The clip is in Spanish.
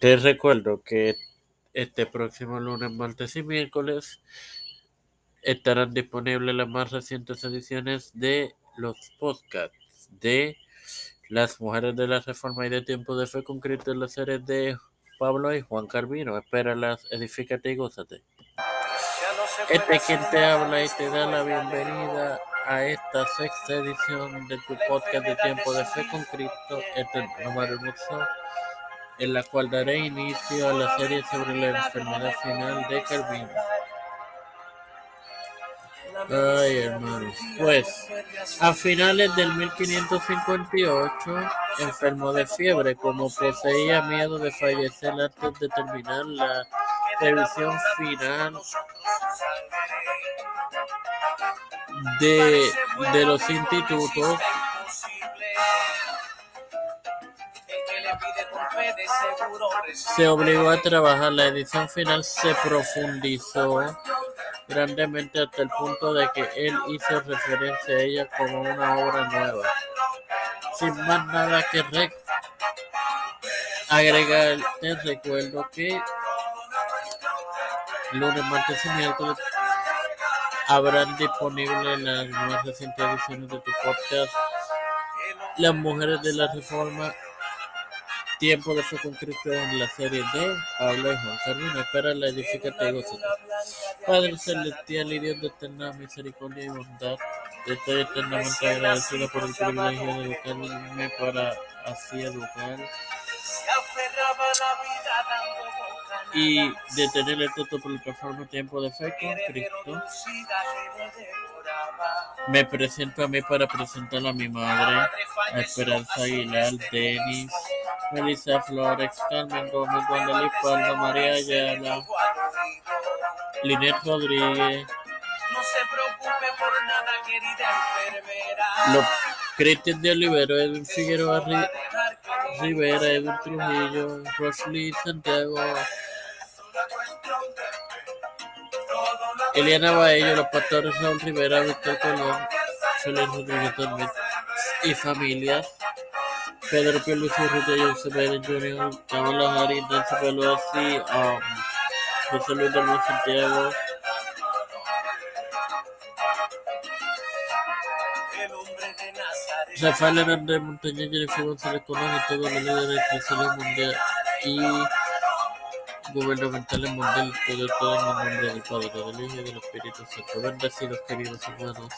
Te recuerdo que este próximo lunes, martes y miércoles estarán disponibles las más recientes ediciones de los podcasts de Las Mujeres de la Reforma y de Tiempo de Fe con Cristo en la serie de Pablo y Juan Carvino. Espéralas, edifícate y gózate. Este es quien te habla y te da la bienvenida a esta sexta edición de tu podcast de Tiempo de Fe con Cristo, este número hermoso, en la cual daré inicio a la serie sobre la enfermedad final de Carvino. Ay, hermanos. Pues, a finales del 1558, enfermó de fiebre, como poseía miedo de fallecer antes de terminar la revisión final de, de los institutos. Se obligó a trabajar. La edición final se profundizó grandemente hasta el punto de que él hizo referencia a ella como una obra nueva. Sin más nada que agregar, te recuerdo que lunes, martes y miércoles habrán disponibles las más recientes ediciones de tu podcast Las Mujeres de la Reforma Tiempo de Fe con Cristo en la serie de Pablo y Juan. Espera la edificante y Padre Celestial y Dios de eterna misericordia y bondad, estoy eternamente agradecido por el privilegio de educarme para así educar y de tener el todo por el plataforma Tiempo de Fe con Cristo. Me presento a mí para presentar a mi madre, a Esperanza Aguilar, Denis, Melissa Flores, Carmen Gómez, Guadalupe Palma, María Ayala, Linet Rodríguez, no se preocupe por nada, querida enfermera. Los Cristian de Olivero, Edwin Figueroa Rivera, Edwin Trujillo, Rosley Santiago, Eliana Baello, los pastores Raúl Rivera, Víctor Colón, Félix Rodríguez y familias. Pedro Pio Luis Urrutia, José Pérez Jr., Camila Harris, Nancy Pelosi, um, José Luis del Santiago. Rafael Hernández Montañez, Jennifer González Colón y todos los líderes mundial y gubernamentales mundial, todo, todo en el nombre del Padre, del Hijo y del Espíritu Santo. Bendecidos, queridos hermanos.